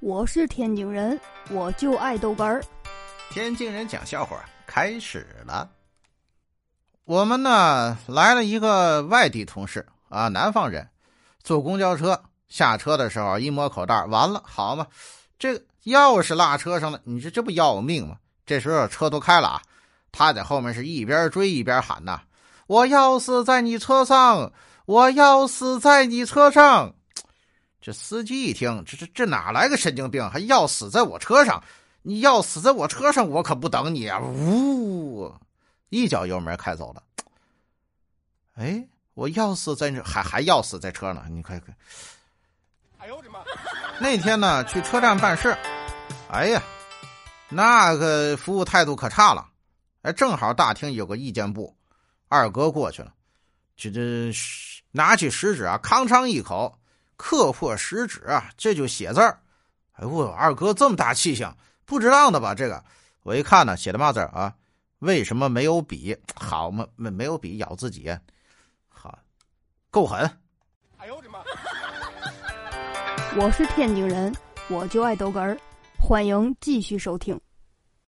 我是天津人，我就爱豆干儿。天津人讲笑话开始了。我们呢来了一个外地同事啊，南方人，坐公交车下车的时候一摸口袋，完了，好嘛，这钥匙落车上了，你说这不要命吗？这时候车都开了啊，他在后面是一边追一边喊呐：“我要死在你车上，我要死在你车上。”这司机一听，这这这哪来个神经病，还要死在我车上？你要死在我车上，我可不等你啊！呜，一脚油门开走了。哎，我要死在这，还还要死在车呢？你快快。哎呦我的妈！那天呢，去车站办事，哎呀，那个服务态度可差了。哎，正好大厅有个意见部，二哥过去了，这这拿起食指啊，吭哧一口。刻破食指啊，这就写字儿。哎呦，二哥这么大气性，不值当的吧？这个我一看呢，写的嘛字啊？为什么没有笔？好嘛，没没有笔咬自己，好，够狠！哎呦我的妈！我是天津人，我就爱豆哏儿，欢迎继续收听。